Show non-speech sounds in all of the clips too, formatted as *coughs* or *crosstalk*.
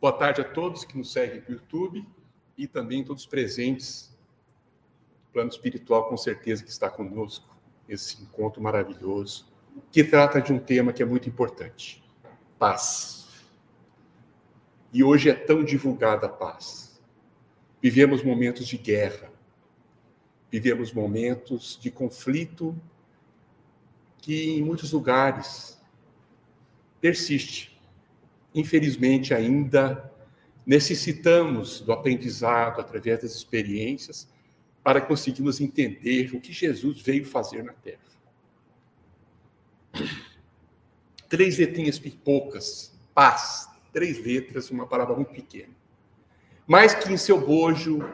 Boa tarde a todos que nos seguem no YouTube e também todos presentes. O plano espiritual, com certeza, que está conosco, esse encontro maravilhoso, que trata de um tema que é muito importante: paz. E hoje é tão divulgada a paz. Vivemos momentos de guerra, vivemos momentos de conflito que em muitos lugares persiste. Infelizmente, ainda necessitamos do aprendizado através das experiências para conseguirmos entender o que Jesus veio fazer na Terra. Três letrinhas poucas, paz, três letras, uma palavra muito pequena. Mas que em seu bojo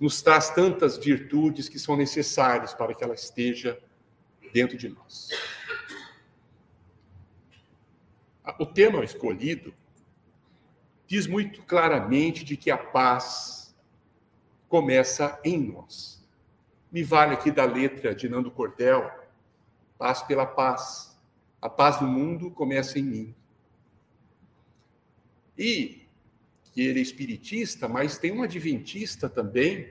nos traz tantas virtudes que são necessárias para que ela esteja dentro de nós. O tema escolhido diz muito claramente de que a paz começa em nós. Me vale aqui da letra de Nando Cordel, paz pela paz. A paz do mundo começa em mim. E que ele é espiritista, mas tem um adventista também,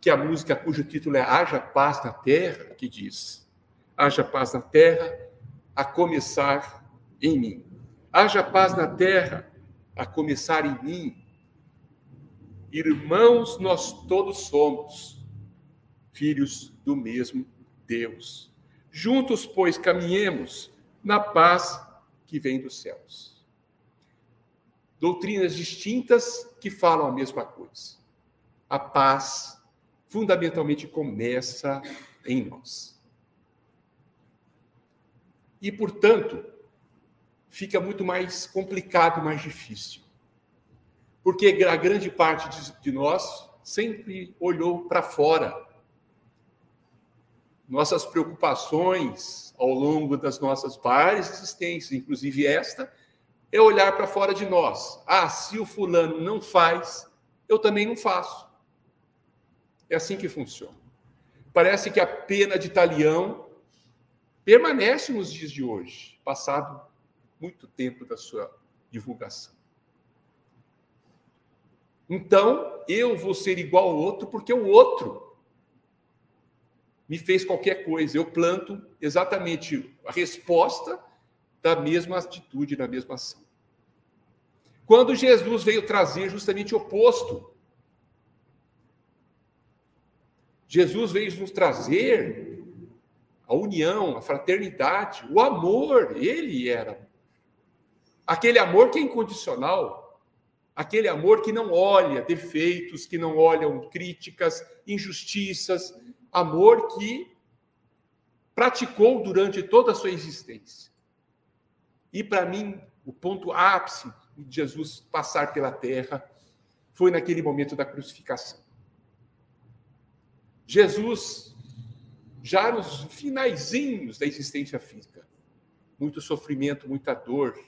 que a música cujo título é Haja Paz na Terra, que diz: haja paz na terra, a começar em mim. Haja paz na terra, a começar em mim. Irmãos, nós todos somos filhos do mesmo Deus. Juntos, pois, caminhemos na paz que vem dos céus. Doutrinas distintas que falam a mesma coisa. A paz fundamentalmente começa em nós. E, portanto, fica muito mais complicado, mais difícil. Porque a grande parte de nós sempre olhou para fora. Nossas preocupações ao longo das nossas várias existências, inclusive esta, é olhar para fora de nós. Ah, se o fulano não faz, eu também não faço. É assim que funciona. Parece que a pena de talião permanece nos dias de hoje, passado muito tempo da sua divulgação. Então, eu vou ser igual ao outro porque o outro me fez qualquer coisa. Eu planto exatamente a resposta da mesma atitude, da mesma ação. Quando Jesus veio trazer justamente o oposto. Jesus veio nos trazer a união, a fraternidade, o amor, ele era. Aquele amor que é incondicional, aquele amor que não olha defeitos, que não olham críticas, injustiças, amor que praticou durante toda a sua existência. E para mim, o ponto ápice de Jesus passar pela terra foi naquele momento da crucificação. Jesus já nos finaizinhos da existência física. Muito sofrimento, muita dor.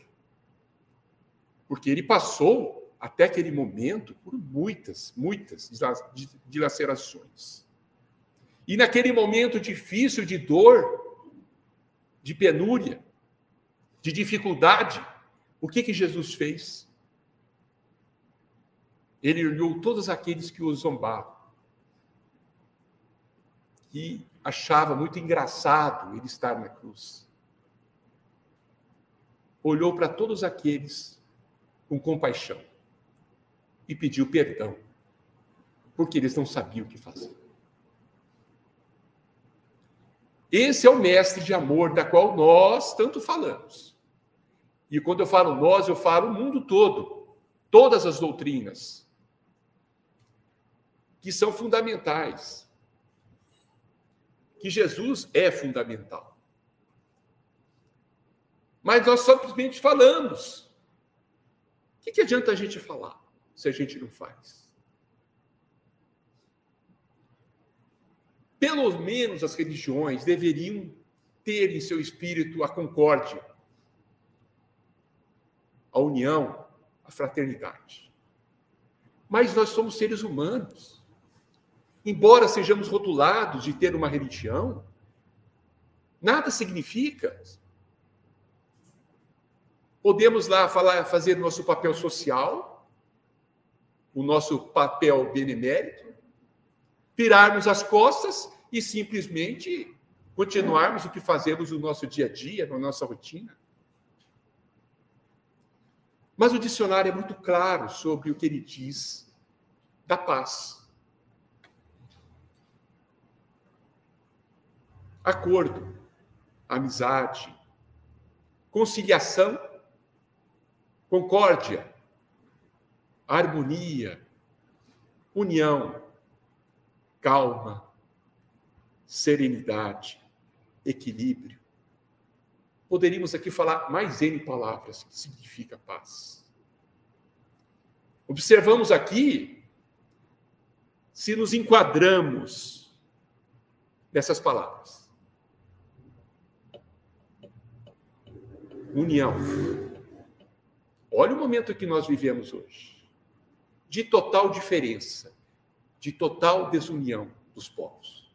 Porque ele passou, até aquele momento, por muitas, muitas dilacerações. E naquele momento difícil de dor, de penúria, de dificuldade, o que, que Jesus fez? Ele olhou todos aqueles que o zombavam. E achava muito engraçado ele estar na cruz. Olhou para todos aqueles com compaixão e pediu perdão, porque eles não sabiam o que fazer. Esse é o mestre de amor da qual nós tanto falamos. E quando eu falo nós, eu falo o mundo todo, todas as doutrinas que são fundamentais que Jesus é fundamental. Mas nós simplesmente falamos. Que, que adianta a gente falar se a gente não faz? Pelo menos as religiões deveriam ter em seu espírito a concórdia, a união, a fraternidade. Mas nós somos seres humanos embora sejamos rotulados de ter uma religião, nada significa. Podemos lá falar, fazer nosso papel social, o nosso papel benemérito, virarmos as costas e simplesmente continuarmos o que fazemos no nosso dia a dia, na nossa rotina. Mas o dicionário é muito claro sobre o que ele diz da paz. Acordo, amizade, conciliação, concórdia, harmonia, união, calma, serenidade, equilíbrio. Poderíamos aqui falar mais N palavras que significa paz. Observamos aqui se nos enquadramos nessas palavras. União. Olha o momento que nós vivemos hoje. De total diferença, de total desunião dos povos.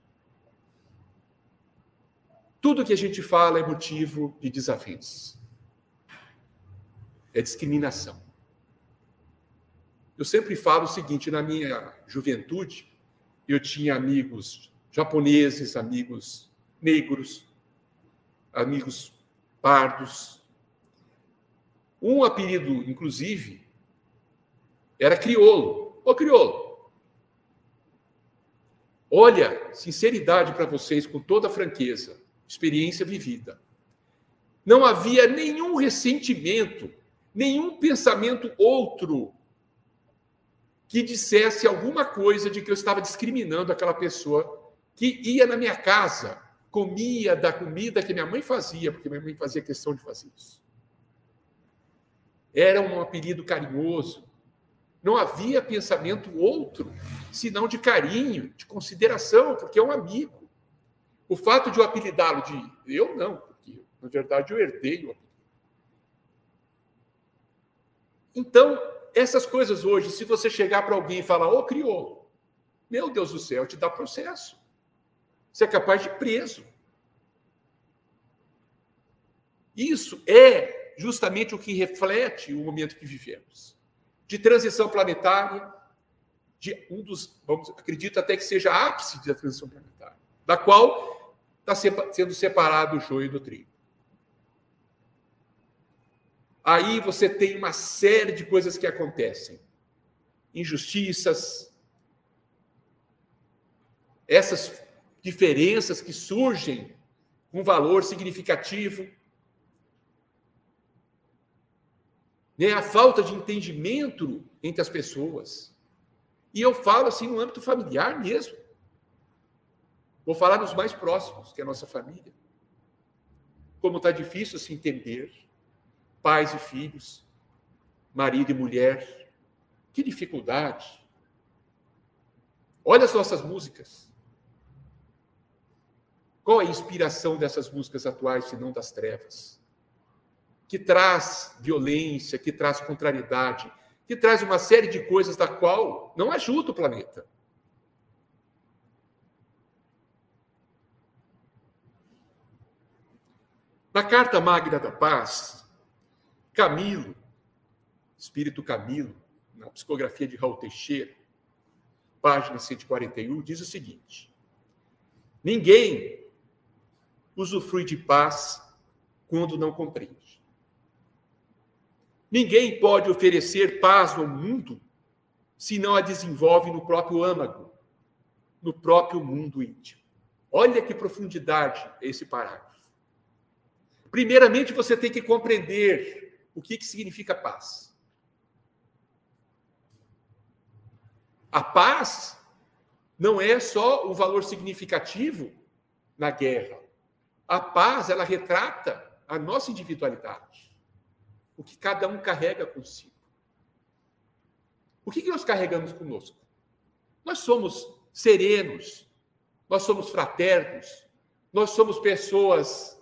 Tudo que a gente fala é motivo de desavença. É discriminação. Eu sempre falo o seguinte: na minha juventude, eu tinha amigos japoneses, amigos negros, amigos pardos. Um apelido, inclusive, era criolo. Ô criolo. Olha, sinceridade para vocês, com toda franqueza experiência vivida. Não havia nenhum ressentimento, nenhum pensamento outro que dissesse alguma coisa de que eu estava discriminando aquela pessoa que ia na minha casa, comia da comida que minha mãe fazia, porque minha mãe fazia questão de fazer isso. Era um apelido carinhoso. Não havia pensamento outro, senão de carinho, de consideração, porque é um amigo. O fato de eu apelidá-lo de. Eu não, porque na verdade eu herdei o apelido. Então, essas coisas hoje, se você chegar para alguém e falar, ô crioulo, meu Deus do céu, te dá processo. Você é capaz de preso. Isso é justamente o que reflete o momento que vivemos. De transição planetária, de um dos, vamos, acredito até que seja ápice da transição planetária, da qual está sendo separado o joio do trigo. Aí você tem uma série de coisas que acontecem. Injustiças, essas diferenças que surgem com valor significativo, né? a falta de entendimento entre as pessoas. E eu falo assim no âmbito familiar mesmo. Vou falar dos mais próximos, que é a nossa família. Como está difícil se entender, pais e filhos, marido e mulher. Que dificuldade. Olha as nossas músicas. Qual é a inspiração dessas músicas atuais, se não das trevas? Que traz violência, que traz contrariedade, que traz uma série de coisas da qual não ajuda o planeta. Na Carta Magna da Paz, Camilo, Espírito Camilo, na psicografia de Raul Teixeira, página 141, diz o seguinte: Ninguém usufrui de paz quando não compreende. Ninguém pode oferecer paz ao mundo se não a desenvolve no próprio âmago, no próprio mundo íntimo. Olha que profundidade esse parágrafo. Primeiramente, você tem que compreender o que, que significa paz. A paz não é só o valor significativo na guerra. A paz, ela retrata a nossa individualidade. O que cada um carrega consigo. O que, que nós carregamos conosco? Nós somos serenos, nós somos fraternos, nós somos pessoas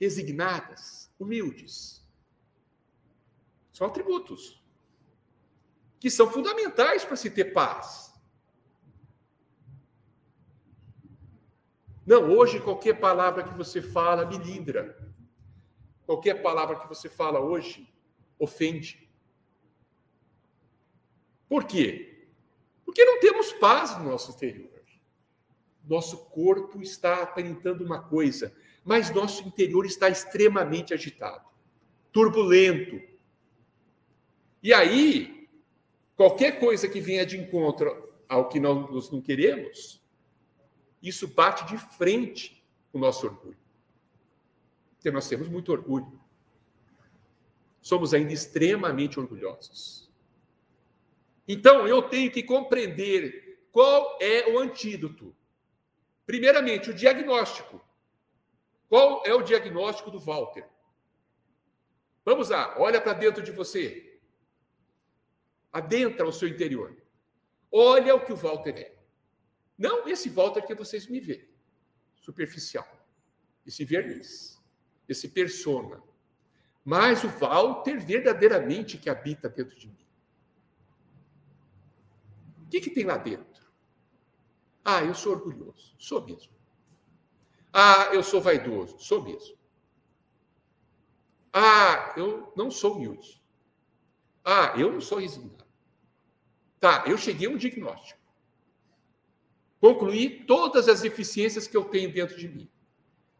resignadas, humildes. São atributos que são fundamentais para se ter paz. Não, hoje qualquer palavra que você fala me lindra. Qualquer palavra que você fala hoje ofende. Por quê? Porque não temos paz no nosso interior. Nosso corpo está aparentando uma coisa, mas nosso interior está extremamente agitado, turbulento. E aí, qualquer coisa que venha de encontro ao que nós não queremos, isso bate de frente com o nosso orgulho. Nós temos muito orgulho. Somos ainda extremamente orgulhosos. Então, eu tenho que compreender qual é o antídoto. Primeiramente, o diagnóstico. Qual é o diagnóstico do Walter? Vamos lá, olha para dentro de você. Adentra o seu interior. Olha o que o Walter é. Não esse Walter que vocês me veem, superficial, esse verniz, esse persona, mas o Walter verdadeiramente que habita dentro de mim. O que, que tem lá dentro? Ah, eu sou orgulhoso, sou mesmo. Ah, eu sou vaidoso, sou mesmo. Ah, eu não sou humilde. Ah, eu não sou resignado. Tá, eu cheguei a um diagnóstico. Concluí todas as deficiências que eu tenho dentro de mim.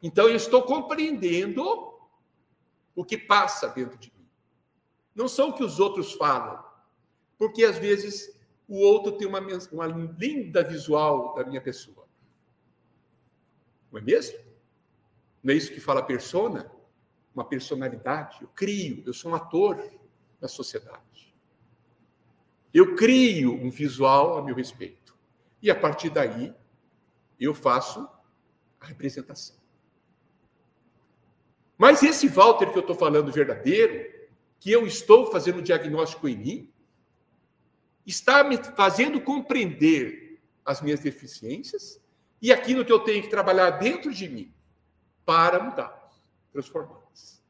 Então, eu estou compreendendo o que passa dentro de mim. Não são o que os outros falam, porque às vezes o outro tem uma, uma linda visual da minha pessoa. Não é mesmo? Não é isso que fala persona? Uma personalidade. Eu crio, eu sou um ator da sociedade. Eu crio um visual a meu respeito. E a partir daí, eu faço a representação. Mas esse Walter que eu estou falando verdadeiro, que eu estou fazendo diagnóstico em mim, está me fazendo compreender as minhas deficiências e aquilo que eu tenho que trabalhar dentro de mim para mudá-las, transformá-las.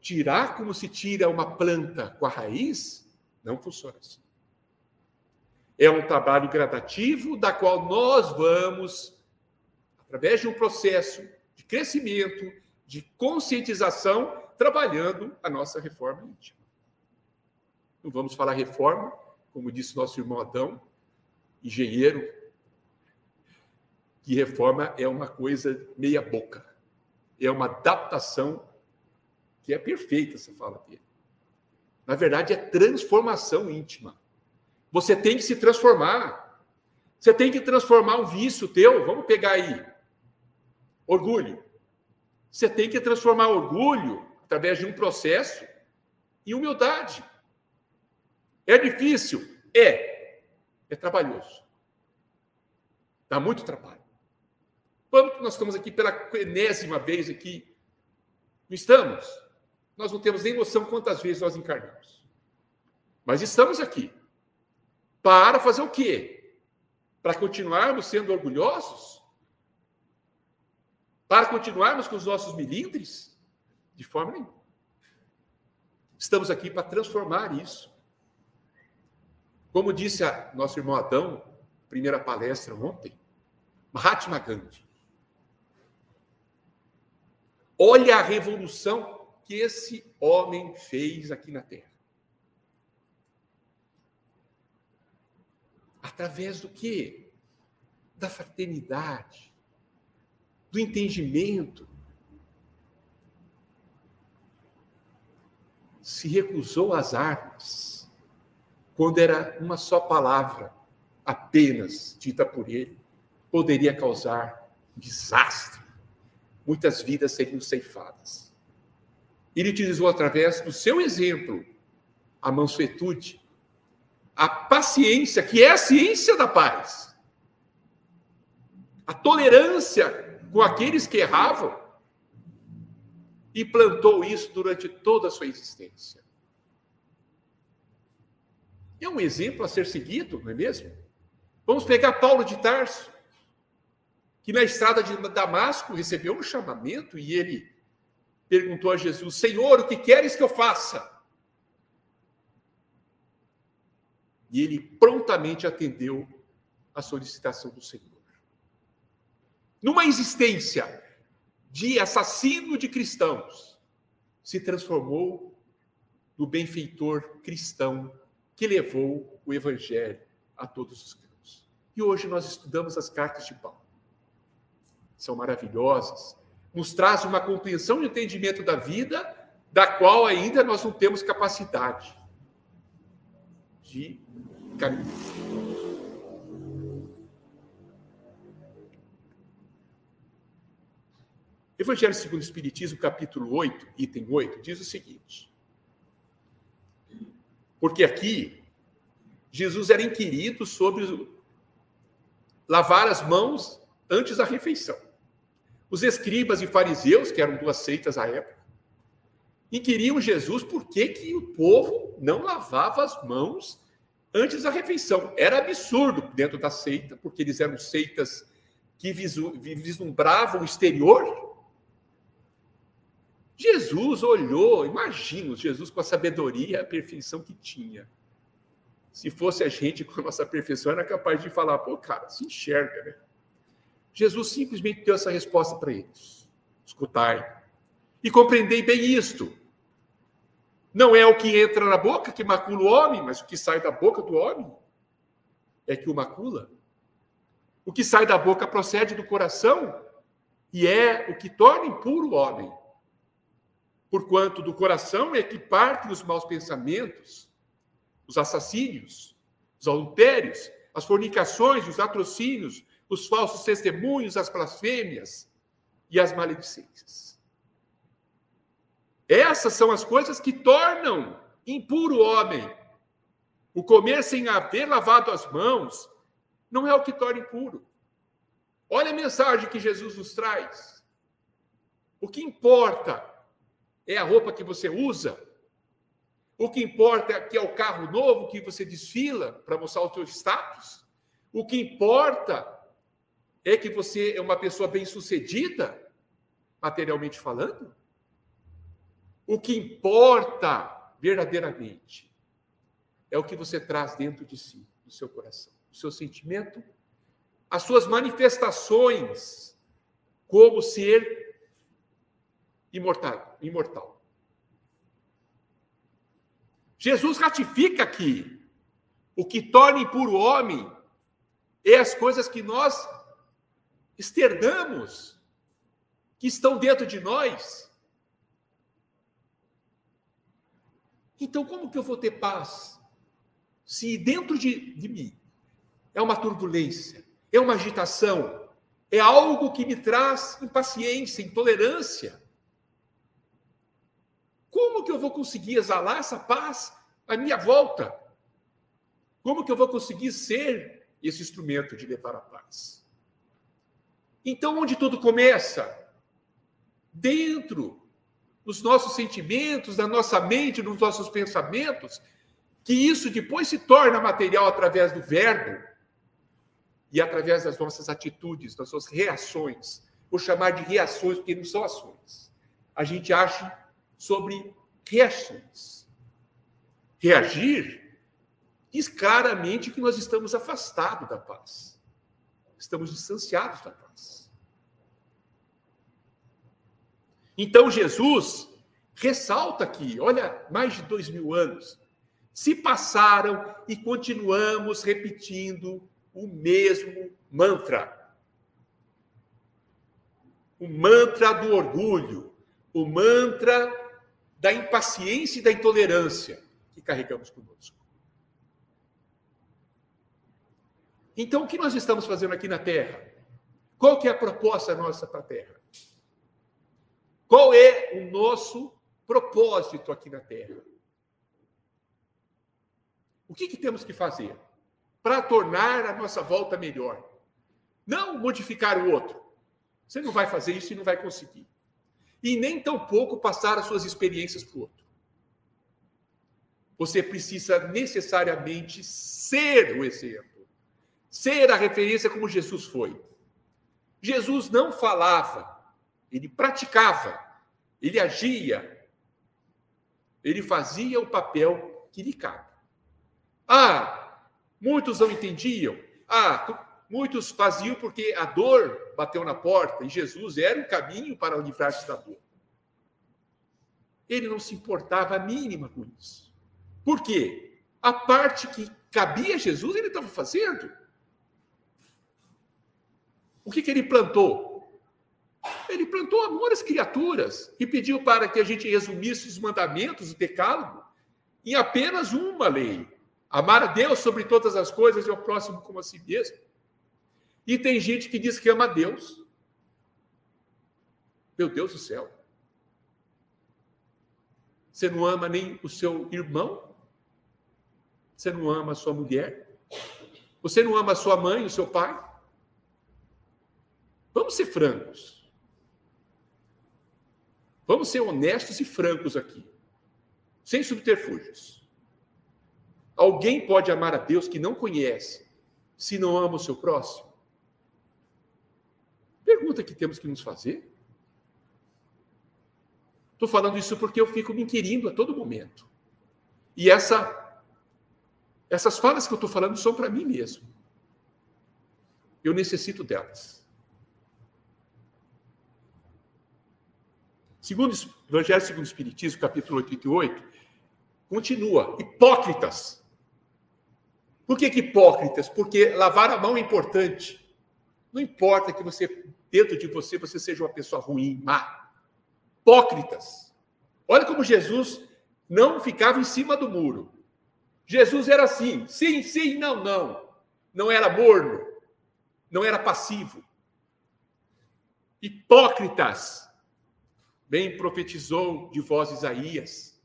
Tirar como se tira uma planta com a raiz não funciona assim. É um trabalho gradativo da qual nós vamos, através de um processo de crescimento, de conscientização, trabalhando a nossa reforma íntima. Não vamos falar reforma, como disse nosso irmão Adão, engenheiro, que reforma é uma coisa meia boca. É uma adaptação que é perfeita, essa fala dele. Na verdade, é transformação íntima. Você tem que se transformar. Você tem que transformar um vício teu. Vamos pegar aí. Orgulho. Você tem que transformar orgulho através de um processo em humildade. É difícil? É. É trabalhoso. Dá muito trabalho. Quando nós estamos aqui pela enésima vez aqui, não estamos? nós não temos nem noção quantas vezes nós encarnamos. Mas estamos aqui. Para fazer o quê? Para continuarmos sendo orgulhosos? Para continuarmos com os nossos milindres? De forma nenhuma. Estamos aqui para transformar isso. Como disse a nosso irmão Adão, primeira palestra ontem, Mahatma Gandhi. Olha a revolução que esse homem fez aqui na terra. Através do que? Da fraternidade, do entendimento. Se recusou às armas, quando era uma só palavra, apenas dita por ele, poderia causar desastre. Muitas vidas seriam ceifadas. Ele utilizou através do seu exemplo a mansuetude, a paciência, que é a ciência da paz, a tolerância com aqueles que erravam, e plantou isso durante toda a sua existência. É um exemplo a ser seguido, não é mesmo? Vamos pegar Paulo de Tarso, que na estrada de Damasco recebeu um chamamento e ele perguntou a Jesus: Senhor, o que queres que eu faça? E ele prontamente atendeu a solicitação do Senhor. Numa existência de assassino de cristãos, se transformou no benfeitor cristão que levou o evangelho a todos os cantos. E hoje nós estudamos as cartas de Paulo. São maravilhosas, nos traz uma compreensão e entendimento da vida da qual ainda nós não temos capacidade de caminhar. Evangelho segundo o Espiritismo, capítulo 8, item 8, diz o seguinte: Porque aqui Jesus era inquirido sobre lavar as mãos antes da refeição. Os escribas e fariseus, que eram duas seitas à época, inquiriam Jesus por que, que o povo não lavava as mãos antes da refeição. Era absurdo dentro da seita, porque eles eram seitas que vislumbravam o exterior Jesus olhou, imagina Jesus com a sabedoria a perfeição que tinha. Se fosse a gente com a nossa perfeição, era capaz de falar, pô, cara, se enxerga, né? Jesus simplesmente deu essa resposta para eles. Escutai. E compreendei bem isto. Não é o que entra na boca que macula o homem, mas o que sai da boca do homem é que o macula. O que sai da boca procede do coração e é o que torna impuro o homem porquanto do coração é que partem os maus pensamentos, os assassínios, os adultérios, as fornicações, os atrocínios, os falsos testemunhos, as blasfêmias e as maledicências. Essas são as coisas que tornam impuro o homem. O comer sem haver lavado as mãos não é o que torna impuro. Olha a mensagem que Jesus nos traz. O que importa é a roupa que você usa. O que importa é que é o carro novo que você desfila para mostrar o seu status. O que importa é que você é uma pessoa bem-sucedida, materialmente falando. O que importa verdadeiramente é o que você traz dentro de si, do seu coração, o seu sentimento, as suas manifestações como ser imortal. imortal. Jesus ratifica aqui o que torna impuro o homem é as coisas que nós externamos, que estão dentro de nós. Então, como que eu vou ter paz se dentro de, de mim é uma turbulência, é uma agitação, é algo que me traz impaciência, intolerância? Como que eu vou conseguir exalar essa paz à minha volta? Como que eu vou conseguir ser esse instrumento de levar a paz? Então, onde tudo começa? Dentro dos nossos sentimentos, da nossa mente, dos nossos pensamentos, que isso depois se torna material através do verbo e através das nossas atitudes, das nossas reações. Vou chamar de reações, porque não são ações. A gente acha sobre reações. Reagir diz claramente que nós estamos afastados da paz. Estamos distanciados da paz. Então Jesus ressalta aqui, olha, mais de dois mil anos se passaram e continuamos repetindo o mesmo mantra. O mantra do orgulho, o mantra da impaciência e da intolerância que carregamos conosco. Então, o que nós estamos fazendo aqui na Terra? Qual que é a proposta nossa para a Terra? Qual é o nosso propósito aqui na Terra? O que, que temos que fazer para tornar a nossa volta melhor? Não modificar o outro. Você não vai fazer isso e não vai conseguir e nem tampouco passar as suas experiências para o outro. Você precisa necessariamente ser o exemplo, ser a referência como Jesus foi. Jesus não falava, ele praticava, ele agia, ele fazia o papel que lhe cabe. Ah, muitos não entendiam. Ah, muitos faziam porque a dor bateu na porta e Jesus era o caminho para livrar-se da dor. Ele não se importava a mínima com isso. Por quê? A parte que cabia a Jesus, ele estava fazendo. O que, que ele plantou? Ele plantou amor às criaturas e pediu para que a gente resumisse os mandamentos do decálogo em apenas uma lei: amar a Deus sobre todas as coisas e ao próximo como a si mesmo. E tem gente que diz que ama Deus. Meu Deus do céu. Você não ama nem o seu irmão? Você não ama a sua mulher? Você não ama a sua mãe, o seu pai? Vamos ser francos. Vamos ser honestos e francos aqui, sem subterfúgios. Alguém pode amar a Deus que não conhece, se não ama o seu próximo? Pergunta que temos que nos fazer. Estou falando isso porque eu fico me inquirindo a todo momento. E essa, essas falas que eu estou falando são para mim mesmo. Eu necessito delas. Segundo Evangelho segundo o Espiritismo, capítulo 88, continua, hipócritas. Por que, que hipócritas? Porque lavar a mão é importante. Não importa que você, dentro de você, você seja uma pessoa ruim, má. Hipócritas. Olha como Jesus não ficava em cima do muro. Jesus era assim, sim, sim, não, não. Não era morno, não era passivo. Hipócritas Bem profetizou de voz Isaías,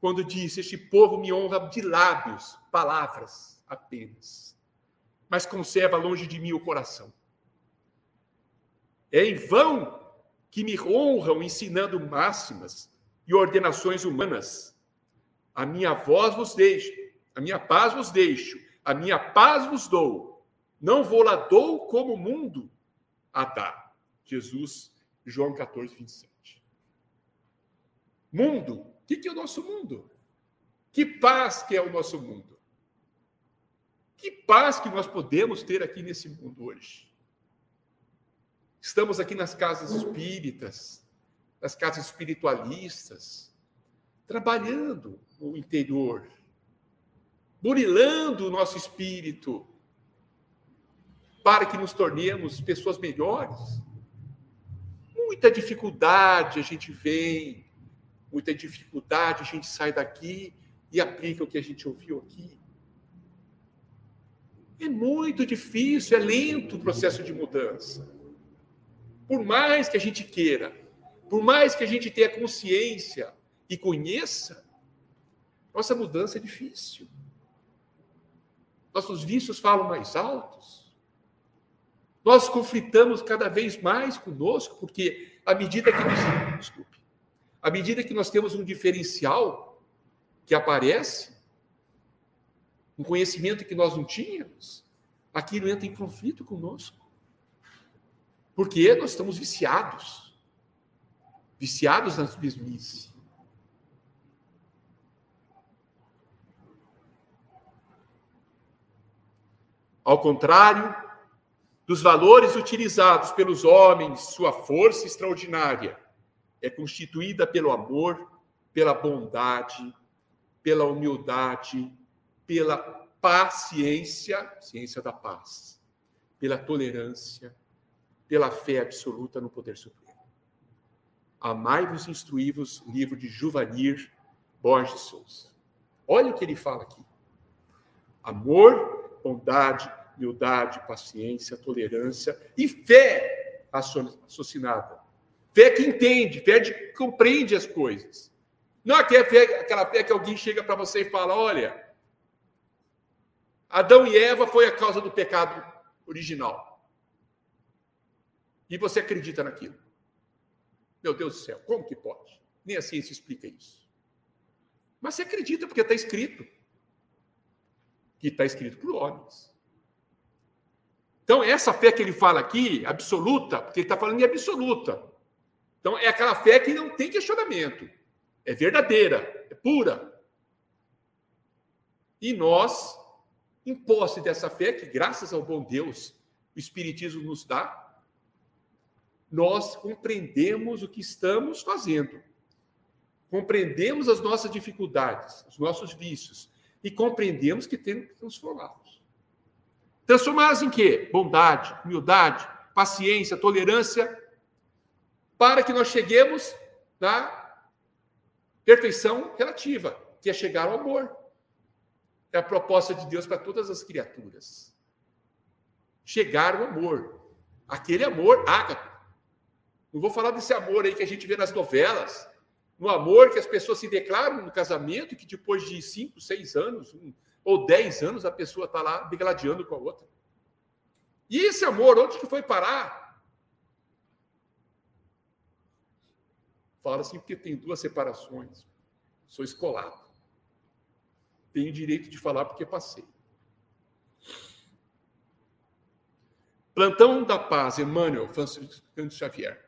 quando disse: Este povo me honra de lábios, palavras apenas, mas conserva longe de mim o coração. É em vão que me honram ensinando máximas e ordenações humanas. A minha voz vos deixo, a minha paz vos deixo, a minha paz vos dou. Não vou lá dou como o mundo a dar. Jesus, João 14, 27. Mundo. O que é o nosso mundo? Que paz que é o nosso mundo? Que paz que nós podemos ter aqui nesse mundo hoje? Estamos aqui nas casas espíritas, nas casas espiritualistas, trabalhando no interior, burilando o nosso espírito, para que nos tornemos pessoas melhores. Muita dificuldade a gente vem, muita dificuldade, a gente sai daqui e aplica o que a gente ouviu aqui. É muito difícil, é lento o processo de mudança. Por mais que a gente queira, por mais que a gente tenha consciência e conheça, nossa mudança é difícil. Nossos vícios falam mais altos. Nós conflitamos cada vez mais conosco, porque à medida que nos. Desculpe à medida que nós temos um diferencial que aparece, um conhecimento que nós não tínhamos, aquilo entra em conflito conosco. Porque nós estamos viciados. Viciados nas mesmice. Ao contrário dos valores utilizados pelos homens, sua força extraordinária, é constituída pelo amor, pela bondade, pela humildade, pela paciência, ciência da paz, pela tolerância, pela fé absoluta no poder supremo. Amai-vos e instruí-vos, livro de Juvanir Borges Souza. Olha o que ele fala aqui. Amor, bondade, humildade, paciência, tolerância e fé assassinada Fé que entende, fé que compreende as coisas. Não é aquela fé, aquela fé que alguém chega para você e fala: olha, Adão e Eva foi a causa do pecado original. E você acredita naquilo. Meu Deus do céu, como que pode? Nem a ciência explica isso. Mas você acredita porque está escrito. Que está escrito por homens. Então, essa fé que ele fala aqui, absoluta, porque ele está falando em absoluta. Então, é aquela fé que não tem questionamento. É verdadeira, é pura. E nós, em posse dessa fé, que graças ao bom Deus o Espiritismo nos dá, nós compreendemos o que estamos fazendo, compreendemos as nossas dificuldades, os nossos vícios, e compreendemos que temos que transformá-los. Transformá-los em quê? Bondade, humildade, paciência, tolerância, para que nós cheguemos na perfeição relativa, que é chegar ao amor. É a proposta de Deus para todas as criaturas. Chegar ao amor. Aquele amor ágape. Não vou falar desse amor aí que a gente vê nas novelas, no amor que as pessoas se declaram no casamento, que depois de cinco, seis anos, um, ou dez anos, a pessoa está lá degladiando com a outra. E esse amor, onde que foi parar? Fala assim, porque tem duas separações. Sou escolado. Tenho direito de falar porque passei. Plantão da Paz, Emmanuel Francisco Xavier.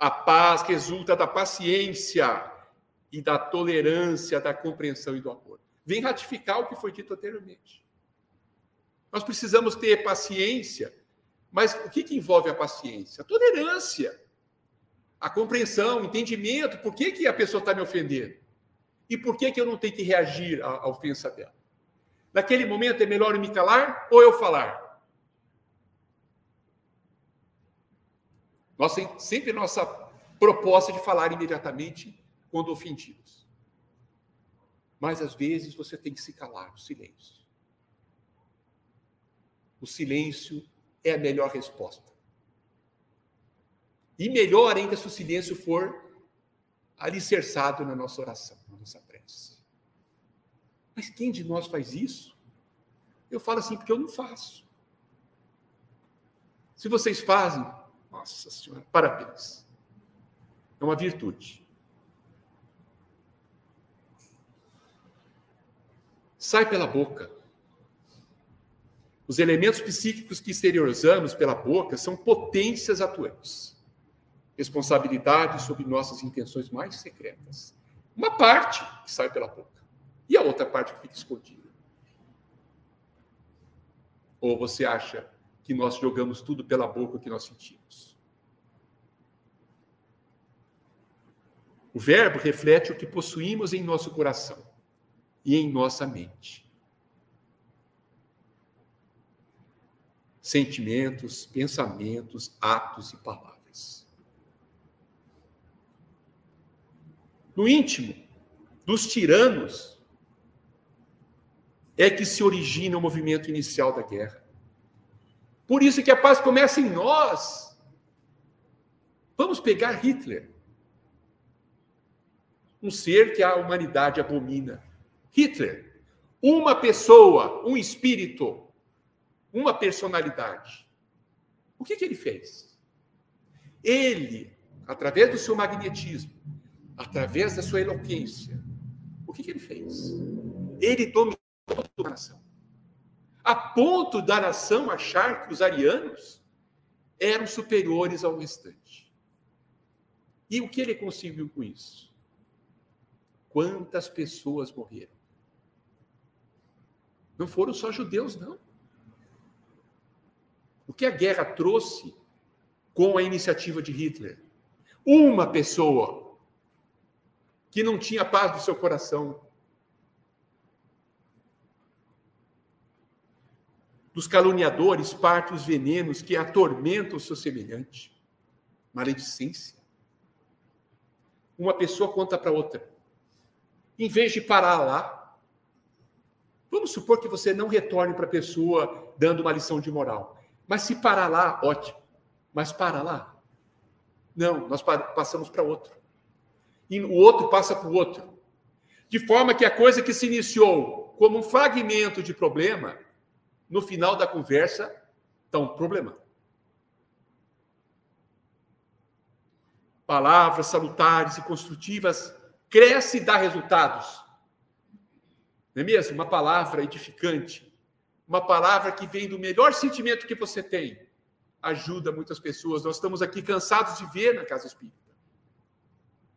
A paz resulta da paciência e da tolerância, da compreensão e do amor. Vem ratificar o que foi dito anteriormente. Nós precisamos ter paciência, mas o que, que envolve a paciência? A tolerância, a compreensão, o entendimento. Por que, que a pessoa está me ofendendo? E por que, que eu não tenho que reagir à, à ofensa dela? Naquele momento é melhor eu me calar ou eu falar? Nós sempre nossa proposta de falar imediatamente quando ofendidos. Mas às vezes você tem que se calar, o silêncio. O silêncio é a melhor resposta. E melhor ainda se o silêncio for alicerçado na nossa oração, na nossa prece. Mas quem de nós faz isso? Eu falo assim porque eu não faço. Se vocês fazem, nossa Senhora, parabéns. É uma virtude. Sai pela boca. Os elementos psíquicos que exteriorizamos pela boca são potências atuantes. Responsabilidade sobre nossas intenções mais secretas. Uma parte que sai pela boca e a outra parte que fica escondida. Ou você acha que nós jogamos tudo pela boca que nós sentimos. O verbo reflete o que possuímos em nosso coração e em nossa mente. Sentimentos, pensamentos, atos e palavras. No íntimo dos tiranos é que se origina o movimento inicial da guerra. Por isso que a paz começa em nós. Vamos pegar Hitler. Um ser que a humanidade abomina. Hitler. Uma pessoa, um espírito, uma personalidade. O que, que ele fez? Ele, através do seu magnetismo, através da sua eloquência, o que, que ele fez? Ele dominou a nação a ponto da nação achar que os arianos eram superiores ao restante. E o que ele conseguiu com isso? Quantas pessoas morreram? Não foram só judeus, não. O que a guerra trouxe com a iniciativa de Hitler? Uma pessoa que não tinha paz do seu coração, dos caluniadores parte os venenos que atormentam o seu semelhante. Maledicência. Uma pessoa conta para outra. Em vez de parar lá, vamos supor que você não retorne para a pessoa dando uma lição de moral. Mas se parar lá, ótimo. Mas para lá. Não, nós passamos para outro. E o outro passa para o outro. De forma que a coisa que se iniciou como um fragmento de problema no final da conversa, está um problema. Palavras salutares e construtivas cresce e dá resultados. Não é mesmo? Uma palavra edificante, uma palavra que vem do melhor sentimento que você tem, ajuda muitas pessoas. Nós estamos aqui cansados de ver na casa espírita.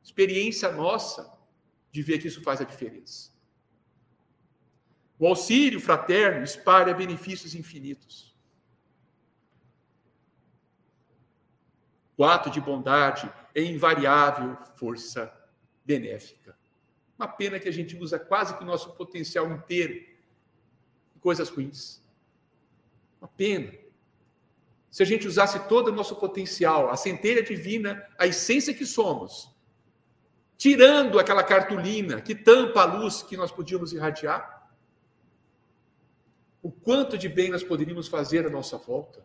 Experiência nossa de ver que isso faz a diferença. O auxílio fraterno espalha benefícios infinitos. O ato de bondade é invariável força benéfica. Uma pena que a gente usa quase que o nosso potencial inteiro em coisas ruins. Uma pena. Se a gente usasse todo o nosso potencial, a centelha divina, a essência que somos, tirando aquela cartolina que tampa a luz que nós podíamos irradiar, o quanto de bem nós poderíamos fazer à nossa volta.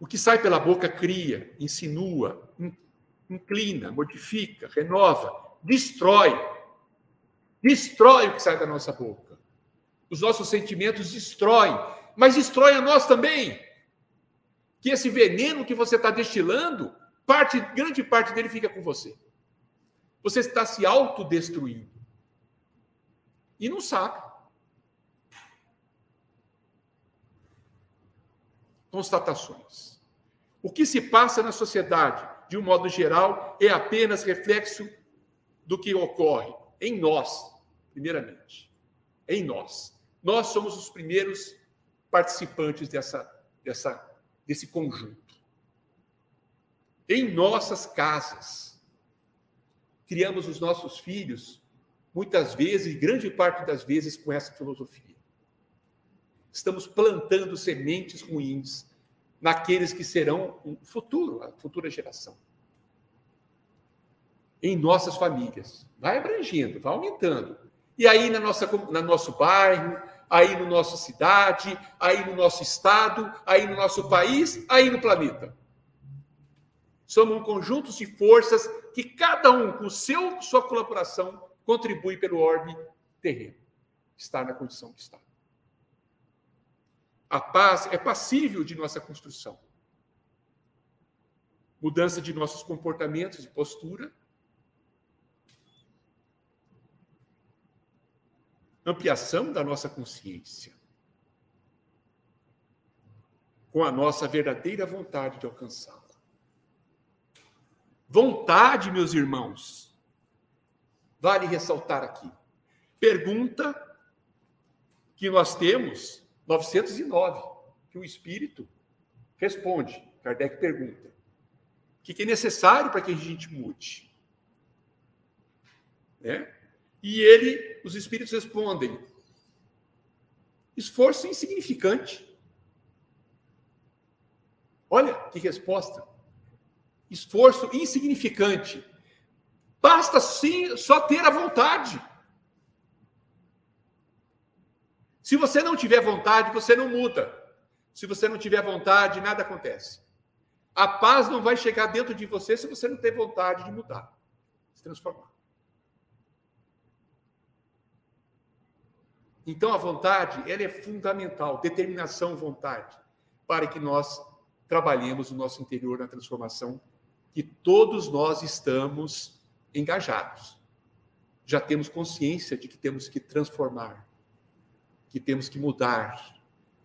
O que sai pela boca cria, insinua, inclina, modifica, renova, destrói. Destrói o que sai da nossa boca. Os nossos sentimentos destroem, mas destrói a nós também. Que esse veneno que você está destilando, parte, grande parte dele fica com você. Você está se autodestruindo. E não sabe. Constatações. O que se passa na sociedade, de um modo geral, é apenas reflexo do que ocorre em nós, primeiramente. Em nós. Nós somos os primeiros participantes dessa, dessa, desse conjunto. Em nossas casas. Criamos os nossos filhos, muitas vezes, grande parte das vezes, com essa filosofia. Estamos plantando sementes ruins naqueles que serão o futuro, a futura geração. Em nossas famílias. Vai abrangendo, vai aumentando. E aí na nossa, no nosso bairro, aí no nossa cidade, aí no nosso estado, aí no nosso país, aí no planeta. Somos um conjunto de forças que cada um, com seu, sua colaboração, contribui pelo orbe terreno. Está na condição que está. A paz é passível de nossa construção. Mudança de nossos comportamentos e postura. Ampliação da nossa consciência. Com a nossa verdadeira vontade de alcançá-la. Vontade, meus irmãos. Vale ressaltar aqui. Pergunta que nós temos 909, que o espírito responde. Kardec pergunta: o que é necessário para que a gente mude? Né? E ele, os espíritos respondem: esforço insignificante. Olha que resposta. Esforço insignificante. Basta sim só ter a vontade. Se você não tiver vontade, você não muda. Se você não tiver vontade, nada acontece. A paz não vai chegar dentro de você se você não ter vontade de mudar, se transformar. Então a vontade, ela é fundamental, determinação, vontade, para que nós trabalhemos o nosso interior na transformação que todos nós estamos engajados. Já temos consciência de que temos que transformar que temos que mudar,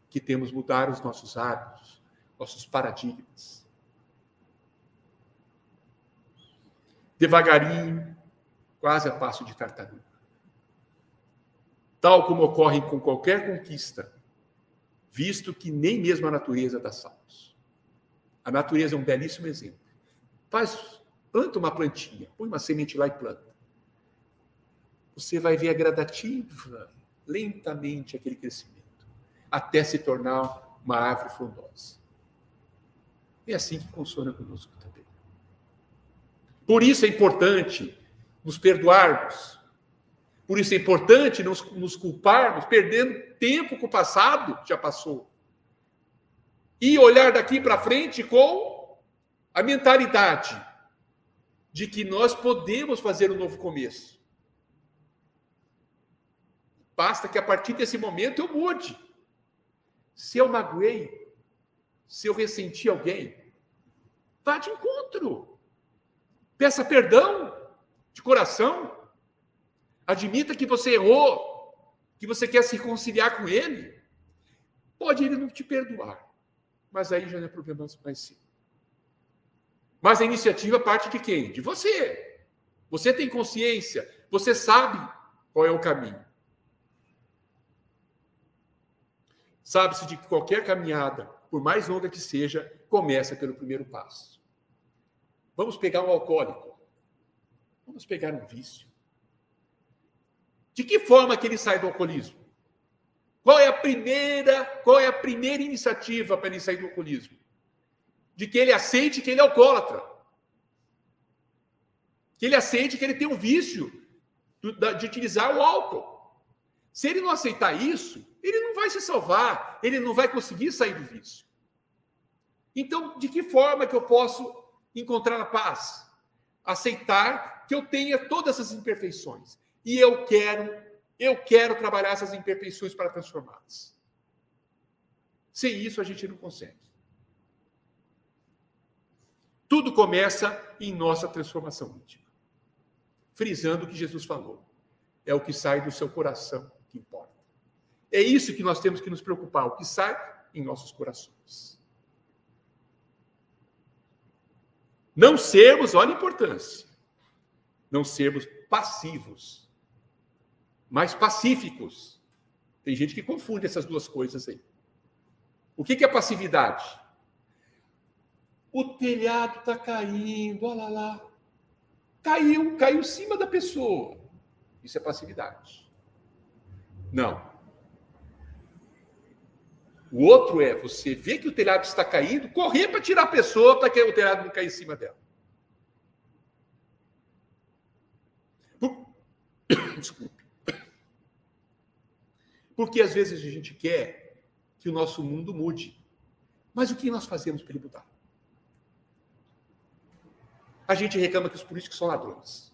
que temos que mudar os nossos hábitos, nossos paradigmas. Devagarinho, quase a passo de tartaruga. Tal como ocorre com qualquer conquista, visto que nem mesmo a natureza dá saltos. A natureza é um belíssimo exemplo. Faz, planta uma plantinha, põe uma semente lá e planta. Você vai ver a gradativa lentamente aquele crescimento, até se tornar uma árvore frondosa. É assim que funciona conosco também. Por isso é importante nos perdoarmos. Por isso é importante nos, nos culparmos, perdendo tempo com o passado, que já passou. E olhar daqui para frente com a mentalidade de que nós podemos fazer um novo começo. Basta que a partir desse momento eu mude. Se eu magoei, se eu ressenti alguém, vá de encontro. Peça perdão de coração. Admita que você errou, que você quer se reconciliar com ele. Pode ele não te perdoar, mas aí já não é problema mais seu. Mas a iniciativa parte de quem? De você. Você tem consciência, você sabe qual é o caminho. Sabe-se de que qualquer caminhada, por mais longa que seja, começa pelo primeiro passo. Vamos pegar um alcoólico. Vamos pegar um vício. De que forma que ele sai do alcoolismo? Qual é a primeira, qual é a primeira iniciativa para ele sair do alcoolismo? De que ele aceite que ele é alcoólatra. Que ele aceite que ele tem um vício de utilizar o álcool. Se ele não aceitar isso, ele não vai se salvar, ele não vai conseguir sair do vício. Então, de que forma que eu posso encontrar a paz? Aceitar que eu tenha todas essas imperfeições e eu quero, eu quero trabalhar essas imperfeições para transformá-las. Sem isso a gente não consegue. Tudo começa em nossa transformação íntima. Frisando o que Jesus falou. É o que sai do seu coração que importa. É isso que nós temos que nos preocupar, o que sai em nossos corações. Não sermos, olha a importância, não sermos passivos, mas pacíficos. Tem gente que confunde essas duas coisas aí. O que é passividade? O telhado está caindo, olha lá. Caiu, caiu em cima da pessoa. Isso é passividade. Não. O outro é você ver que o telhado está caindo, correr para tirar a pessoa para que o telhado não caia em cima dela. *coughs* Desculpe. Porque às vezes a gente quer que o nosso mundo mude. Mas o que nós fazemos para ele mudar? A gente reclama que os políticos são ladrões.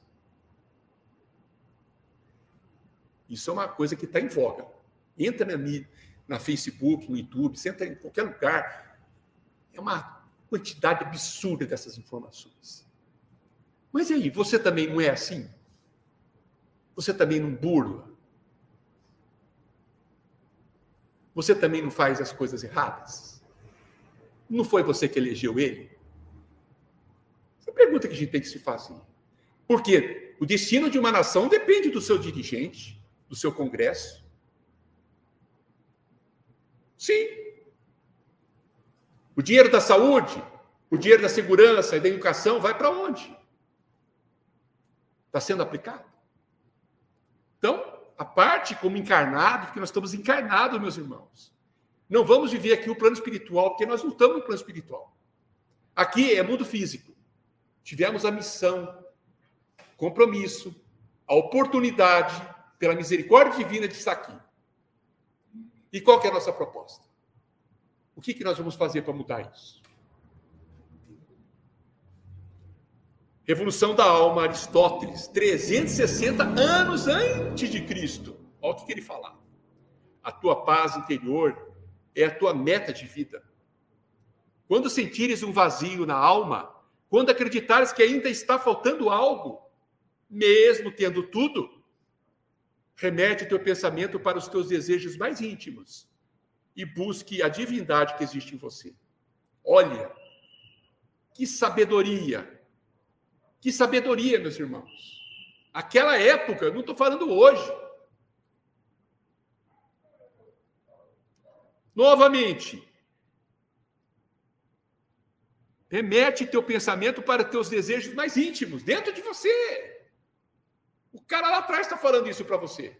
Isso é uma coisa que está em voga. Entra na, na Facebook, no YouTube, você entra em qualquer lugar. É uma quantidade absurda dessas informações. Mas e aí, você também não é assim? Você também não burla? Você também não faz as coisas erradas? Não foi você que elegeu ele? Pergunta que a gente tem que se fazer. Porque o destino de uma nação depende do seu dirigente do seu Congresso? Sim. O dinheiro da saúde, o dinheiro da segurança e da educação vai para onde? Está sendo aplicado? Então, a parte como encarnado, porque nós estamos encarnados, meus irmãos. Não vamos viver aqui o plano espiritual, porque nós não estamos no plano espiritual. Aqui é mundo físico. Tivemos a missão, compromisso, a oportunidade pela misericórdia divina de estar aqui. E qual é a nossa proposta? O que, que nós vamos fazer para mudar isso? Revolução da Alma, Aristóteles, 360 anos antes de Cristo. Olha o que, que ele fala. A tua paz interior é a tua meta de vida. Quando sentires um vazio na alma, quando acreditares que ainda está faltando algo, mesmo tendo tudo, Remete o teu pensamento para os teus desejos mais íntimos e busque a divindade que existe em você. Olha, que sabedoria! Que sabedoria, meus irmãos. Aquela época, não estou falando hoje. Novamente, remete teu pensamento para teus desejos mais íntimos, dentro de você. O cara lá atrás está falando isso para você.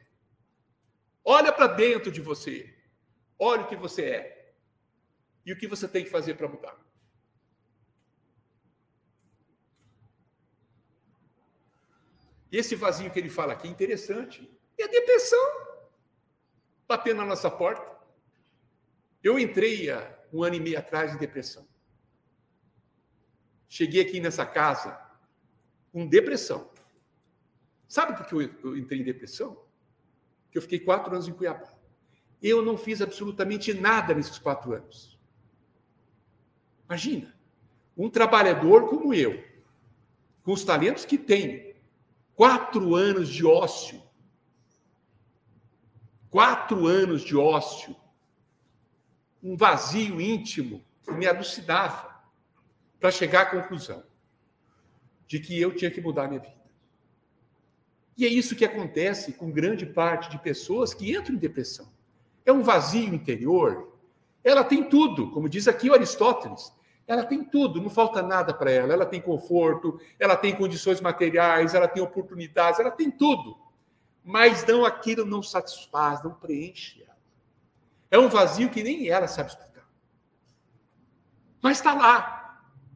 Olha para dentro de você. Olha o que você é. E o que você tem que fazer para mudar. Esse vazio que ele fala aqui é interessante. É a depressão batendo na nossa porta. Eu entrei há um ano e meio atrás em depressão. Cheguei aqui nessa casa com depressão. Sabe por que eu, eu entrei em depressão? Que eu fiquei quatro anos em Cuiabá. Eu não fiz absolutamente nada nesses quatro anos. Imagina, um trabalhador como eu, com os talentos que tenho, quatro anos de ócio, quatro anos de ócio, um vazio íntimo que me alucinava para chegar à conclusão de que eu tinha que mudar minha vida. E é isso que acontece com grande parte de pessoas que entram em depressão. é um vazio interior. Ela tem tudo, como diz aqui o Aristóteles. Ela tem tudo, não falta nada para ela. Ela tem conforto, ela tem condições materiais, ela tem oportunidades, ela tem tudo. Mas não aquilo não satisfaz, não preenche ela. É um vazio que nem ela sabe explicar. Mas está lá.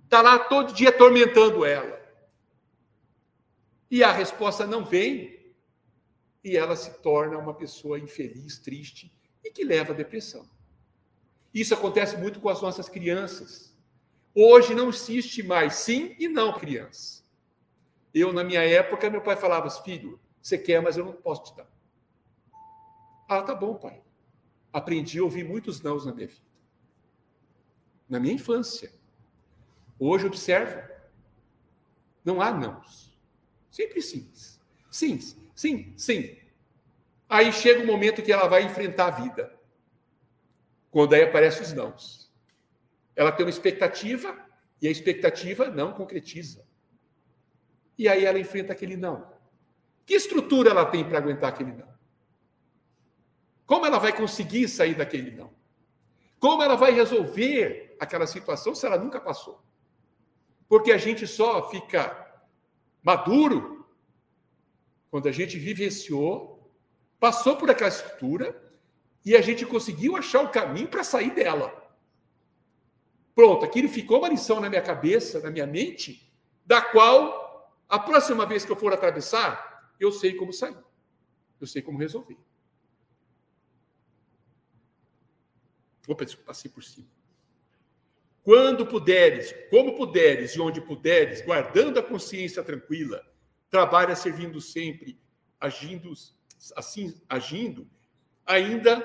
Está lá todo dia atormentando ela. E a resposta não vem. E ela se torna uma pessoa infeliz, triste e que leva à depressão. Isso acontece muito com as nossas crianças. Hoje não existe mais sim e não criança. Eu, na minha época, meu pai falava, filho, você quer, mas eu não posso te dar. Ah, tá bom, pai. Aprendi a ouvir muitos nãos na minha vida. Na minha infância. Hoje observo. Não há nãos. Sempre sim. Sim, sim, sim. Aí chega o momento que ela vai enfrentar a vida. Quando aí aparecem os nãos. Ela tem uma expectativa e a expectativa não concretiza. E aí ela enfrenta aquele não. Que estrutura ela tem para aguentar aquele não? Como ela vai conseguir sair daquele não? Como ela vai resolver aquela situação se ela nunca passou? Porque a gente só fica maduro quando a gente vivenciou, passou por aquela estrutura e a gente conseguiu achar o caminho para sair dela. Pronto, aquilo ficou uma lição na minha cabeça, na minha mente, da qual a próxima vez que eu for atravessar, eu sei como sair. Eu sei como resolver. Opa, passei por cima. Quando puderes, como puderes e onde puderes, guardando a consciência tranquila, trabalha servindo sempre, agindo assim, agindo, ainda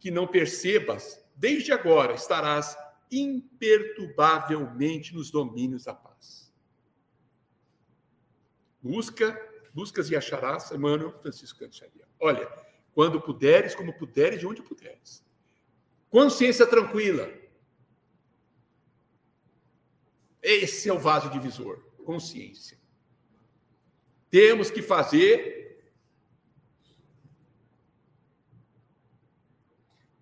que não percebas, desde agora estarás imperturbavelmente nos domínios da paz. Busca, buscas e acharás, Emmanuel Francisco Canto. Olha, quando puderes, como puderes, de onde puderes. Consciência tranquila. Esse é o vaso divisor, consciência. Temos que fazer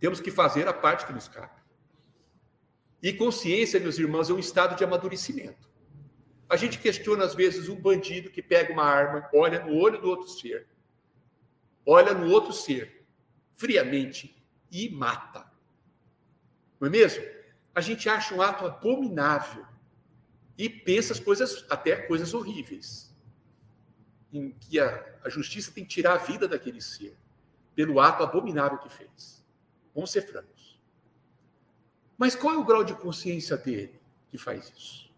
Temos que fazer a parte que nos cabe. E consciência, meus irmãos, é um estado de amadurecimento. A gente questiona, às vezes, um bandido que pega uma arma, olha no olho do outro ser, olha no outro ser, friamente, e mata. Não é mesmo? A gente acha um ato abominável e pensa as coisas, até coisas horríveis, em que a, a justiça tem que tirar a vida daquele ser, pelo ato abominável que fez. Vamos ser francos. Mas qual é o grau de consciência dele que faz isso?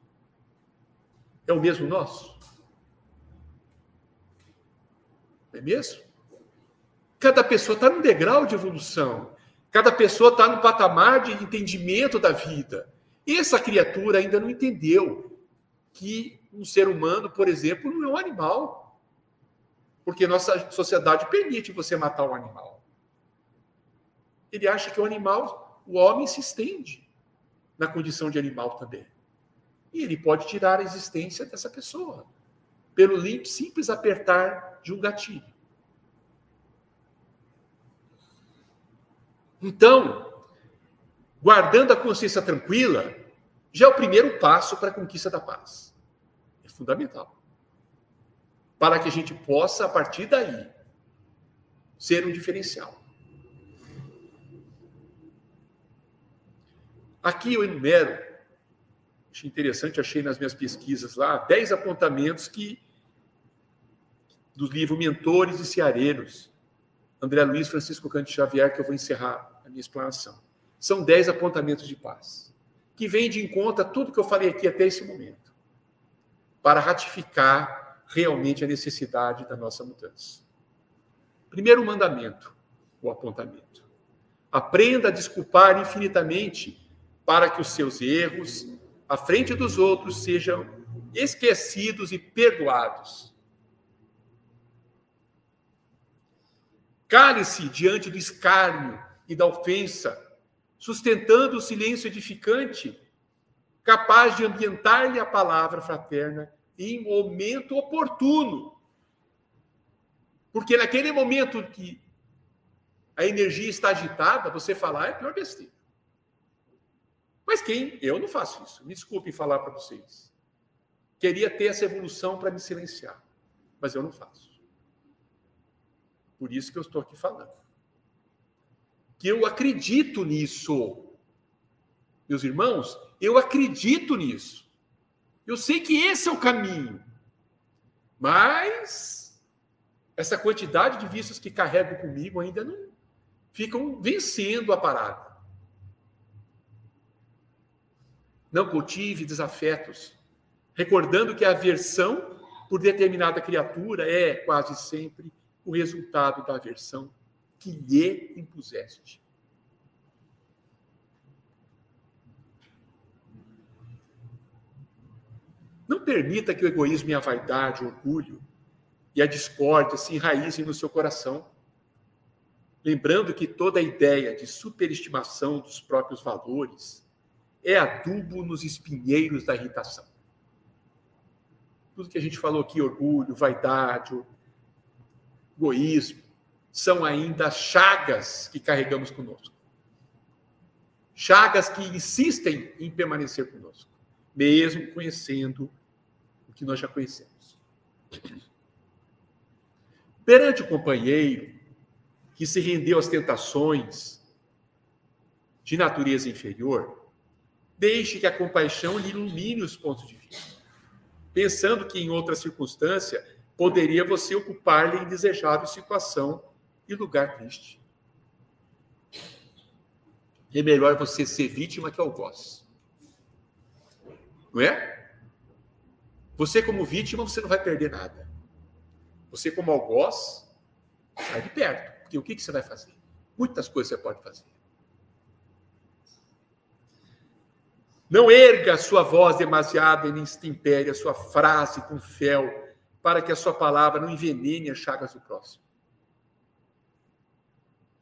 É o mesmo nosso? É mesmo? Cada pessoa está num degrau de evolução. Cada pessoa está num patamar de entendimento da vida. Essa criatura ainda não entendeu que um ser humano, por exemplo, não é um animal. Porque nossa sociedade permite você matar um animal ele acha que o animal, o homem se estende na condição de animal também. E ele pode tirar a existência dessa pessoa pelo simples apertar de um gatilho. Então, guardando a consciência tranquila, já é o primeiro passo para a conquista da paz. É fundamental. Para que a gente possa, a partir daí, ser um diferencial. Aqui eu enumero, achei interessante, achei nas minhas pesquisas lá, 10 apontamentos que do livro Mentores e Ceareiros, André Luiz Francisco Cante Xavier, que eu vou encerrar a minha explanação. São 10 apontamentos de paz, que vêm de encontro a tudo que eu falei aqui até esse momento, para ratificar realmente a necessidade da nossa mudança. Primeiro mandamento, o apontamento. Aprenda a desculpar infinitamente para que os seus erros, à frente dos outros, sejam esquecidos e perdoados. Cale-se diante do escárnio e da ofensa, sustentando o silêncio edificante, capaz de ambientar-lhe a palavra fraterna em momento oportuno. Porque naquele momento que a energia está agitada, você falar é pior besteira. Mas quem? Eu não faço isso. Me desculpe falar para vocês. Queria ter essa evolução para me silenciar, mas eu não faço. Por isso que eu estou aqui falando. Que eu acredito nisso. Meus irmãos, eu acredito nisso. Eu sei que esse é o caminho. Mas essa quantidade de vícios que carrego comigo ainda não ficam vencendo a parada. Não cultive desafetos, recordando que a aversão por determinada criatura é quase sempre o resultado da aversão que lhe impuseste. Não permita que o egoísmo e a vaidade, o orgulho e a discórdia se enraizem no seu coração. Lembrando que toda ideia de superestimação dos próprios valores é adubo nos espinheiros da irritação. Tudo que a gente falou aqui, orgulho, vaidade, egoísmo, são ainda chagas que carregamos conosco. Chagas que insistem em permanecer conosco, mesmo conhecendo o que nós já conhecemos. Perante o companheiro que se rendeu às tentações de natureza inferior, deixe que a compaixão lhe ilumine os pontos de vista, pensando que em outra circunstância poderia você ocupar-lhe indesejável situação e lugar triste. É melhor você ser vítima que algoz. Não é? Você, como vítima, você não vai perder nada. Você, como algoz, sai de perto. Porque o que, você vai fazer? Muitas coisas você pode fazer. Não erga a sua voz demasiada nem estempere a sua frase com fel para que a sua palavra não envenene as chagas do próximo.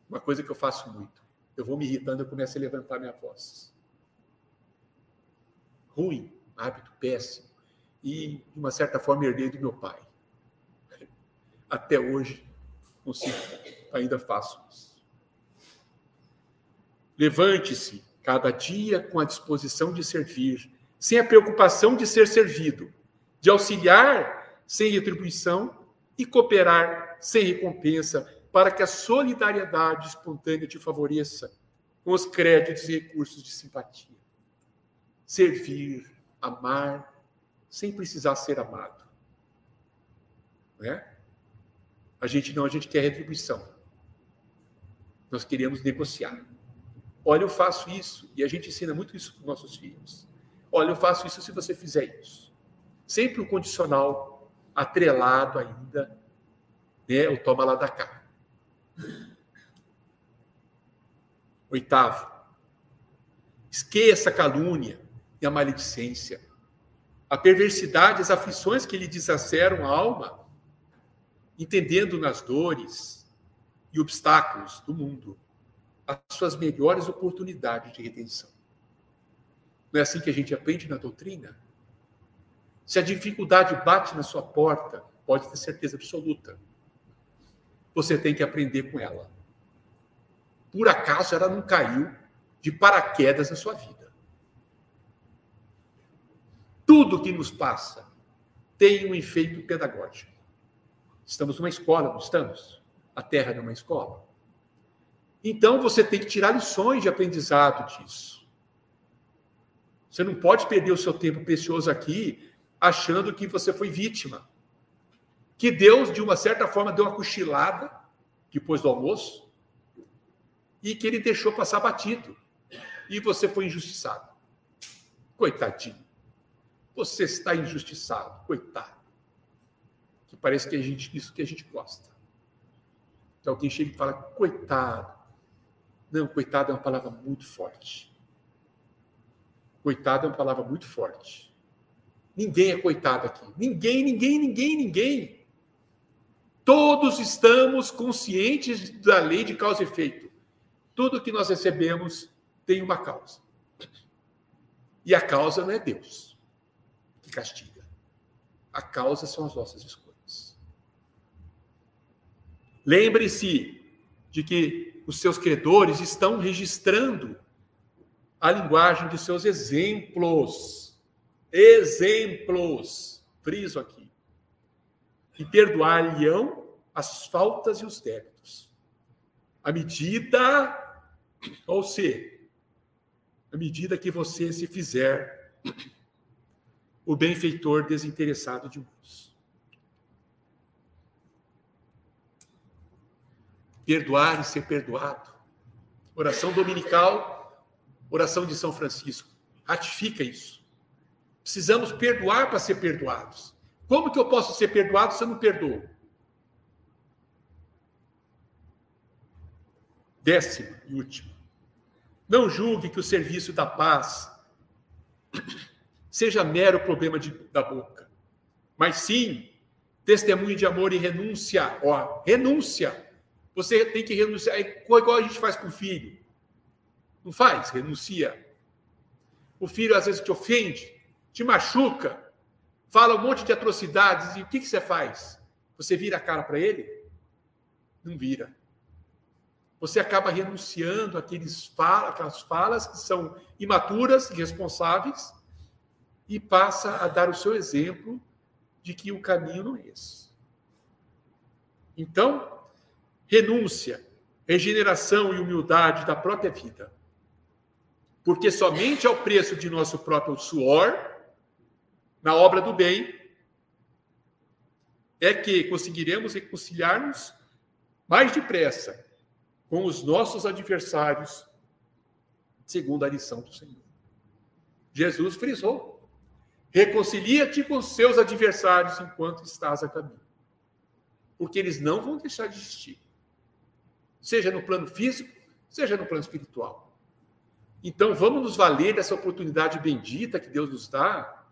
Uma coisa que eu faço muito. Eu vou me irritando, eu começo a levantar minha voz. Ruim, hábito péssimo. E, de uma certa forma, herdei do meu pai. Até hoje, consigo, ainda faço isso. Levante-se cada dia com a disposição de servir, sem a preocupação de ser servido, de auxiliar sem retribuição e cooperar sem recompensa, para que a solidariedade espontânea te favoreça com os créditos e recursos de simpatia. Servir, amar, sem precisar ser amado. Não é? A gente não, a gente quer retribuição. Nós queremos negociar. Olha, eu faço isso, e a gente ensina muito isso para os nossos filhos. Olha, eu faço isso se você fizer isso. Sempre o condicional atrelado ainda né, o toma lá da cá. Oitavo, esqueça a calúnia e a maledicência, a perversidade, as aflições que lhe desaceram a alma, entendendo nas dores e obstáculos do mundo as suas melhores oportunidades de redenção. Não é assim que a gente aprende na doutrina? Se a dificuldade bate na sua porta, pode ter certeza absoluta. Você tem que aprender com ela. Por acaso ela não caiu de paraquedas na sua vida. Tudo que nos passa tem um efeito pedagógico. Estamos numa escola, não estamos? A Terra é uma escola. Então você tem que tirar lições de aprendizado disso. Você não pode perder o seu tempo precioso aqui achando que você foi vítima. Que Deus, de uma certa forma, deu uma cochilada depois do almoço e que ele deixou passar batido. E você foi injustiçado. Coitadinho. Você está injustiçado, coitado. Que parece que a gente, isso que a gente gosta. Então alguém chega e fala, coitado. Não, coitado é uma palavra muito forte. Coitado é uma palavra muito forte. Ninguém é coitado aqui. Ninguém, ninguém, ninguém, ninguém. Todos estamos conscientes da lei de causa e efeito. Tudo que nós recebemos tem uma causa. E a causa não é Deus que castiga. A causa são as nossas escolhas. Lembre-se de que os seus credores estão registrando a linguagem de seus exemplos. Exemplos. Friso aqui. E perdoar-lhe-ão as faltas e os débitos. À medida, ou seja, à medida que você se fizer o benfeitor desinteressado de muitos. Perdoar e ser perdoado. Oração dominical, oração de São Francisco. Ratifica isso. Precisamos perdoar para ser perdoados. Como que eu posso ser perdoado se eu não perdoo? Décimo e último. Não julgue que o serviço da paz seja mero problema de, da boca, mas sim testemunho de amor e renúncia. Ó, renúncia. Você tem que renunciar. É igual a gente faz com o filho. Não faz? Renuncia. O filho às vezes te ofende, te machuca, fala um monte de atrocidades, e o que, que você faz? Você vira a cara para ele? Não vira você acaba renunciando àqueles fala, aquelas falas que são imaturas, irresponsáveis, e passa a dar o seu exemplo de que o caminho não é esse. Então, renúncia, regeneração e humildade da própria vida. Porque somente ao preço de nosso próprio suor, na obra do bem, é que conseguiremos reconciliar-nos mais depressa com os nossos adversários, segundo a lição do Senhor. Jesus frisou: reconcilia-te com seus adversários enquanto estás a caminho, porque eles não vão deixar de existir, seja no plano físico, seja no plano espiritual. Então, vamos nos valer dessa oportunidade bendita que Deus nos dá,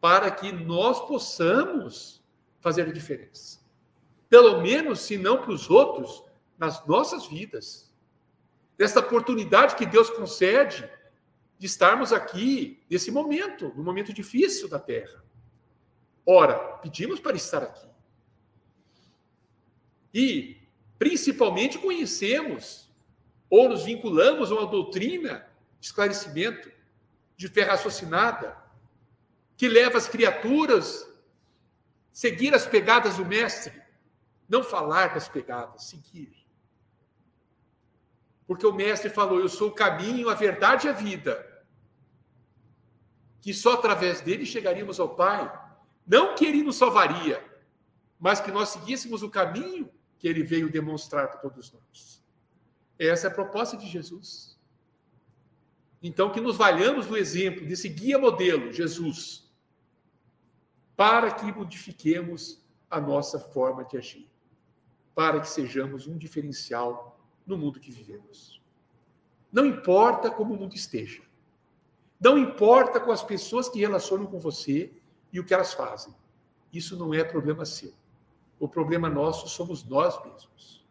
para que nós possamos fazer a diferença. Pelo menos, se não para os outros, nas nossas vidas, dessa oportunidade que Deus concede de estarmos aqui nesse momento, no momento difícil da terra. Ora, pedimos para estar aqui. E, principalmente, conhecemos ou nos vinculamos a uma doutrina de esclarecimento, de fé raciocinada, que leva as criaturas a seguir as pegadas do Mestre, não falar das pegadas, seguir. Porque o mestre falou: Eu sou o caminho, a verdade e a vida. Que só através dele chegaríamos ao Pai. Não que ele nos salvaria, mas que nós seguíssemos o caminho que ele veio demonstrar para todos nós. Essa é a proposta de Jesus. Então, que nos valhamos do exemplo desse guia modelo, Jesus, para que modifiquemos a nossa forma de agir, para que sejamos um diferencial no mundo que vivemos. Não importa como o mundo esteja. Não importa com as pessoas que relacionam com você e o que elas fazem. Isso não é problema seu. O problema nosso somos nós mesmos.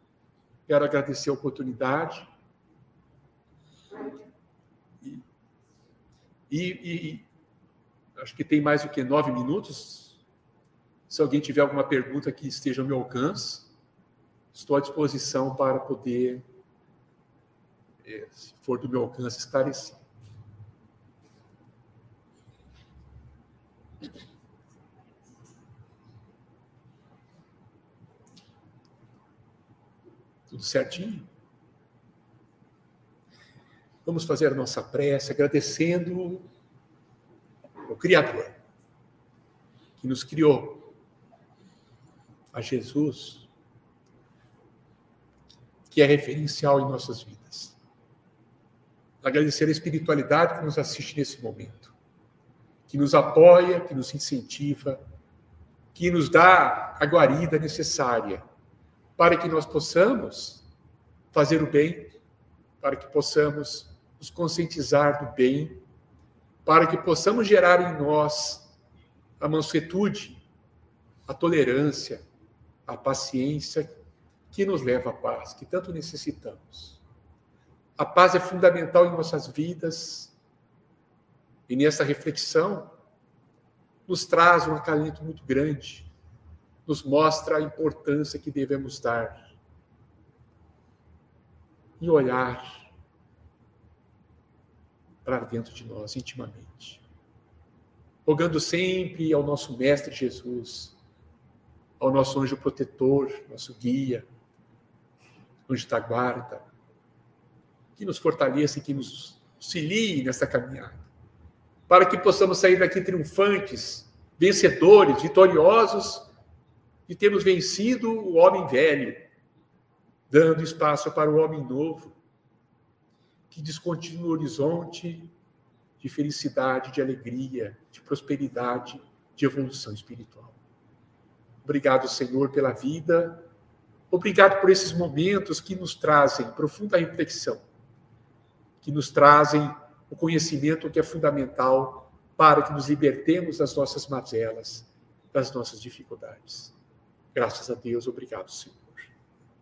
Quero agradecer a oportunidade. E, e, e acho que tem mais do que nove minutos. Se alguém tiver alguma pergunta que esteja ao meu alcance, estou à disposição para poder, eh, se for do meu alcance, esclarecer. Tudo certinho? Vamos fazer a nossa prece agradecendo o Criador que nos criou, a Jesus que é referencial em nossas vidas. Agradecer a espiritualidade que nos assiste nesse momento, que nos apoia, que nos incentiva, que nos dá a guarida necessária para que nós possamos fazer o bem, para que possamos nos conscientizar do bem, para que possamos gerar em nós a mansuetude, a tolerância, a paciência que nos leva à paz, que tanto necessitamos. A paz é fundamental em nossas vidas e nessa reflexão nos traz um acalento muito grande, nos mostra a importância que devemos dar e olhar para dentro de nós intimamente. Rogando sempre ao nosso Mestre Jesus, ao nosso anjo protetor, nosso guia, anjo da guarda, que nos fortaleça e que nos auxilie nessa caminhada, para que possamos sair daqui triunfantes, vencedores, vitoriosos, de termos vencido o homem velho, dando espaço para o homem novo, que descontinua o horizonte de felicidade, de alegria, de prosperidade, de evolução espiritual. Obrigado, Senhor, pela vida. Obrigado por esses momentos que nos trazem profunda reflexão, que nos trazem o conhecimento que é fundamental para que nos libertemos das nossas mazelas, das nossas dificuldades. Graças a Deus, obrigado, Senhor.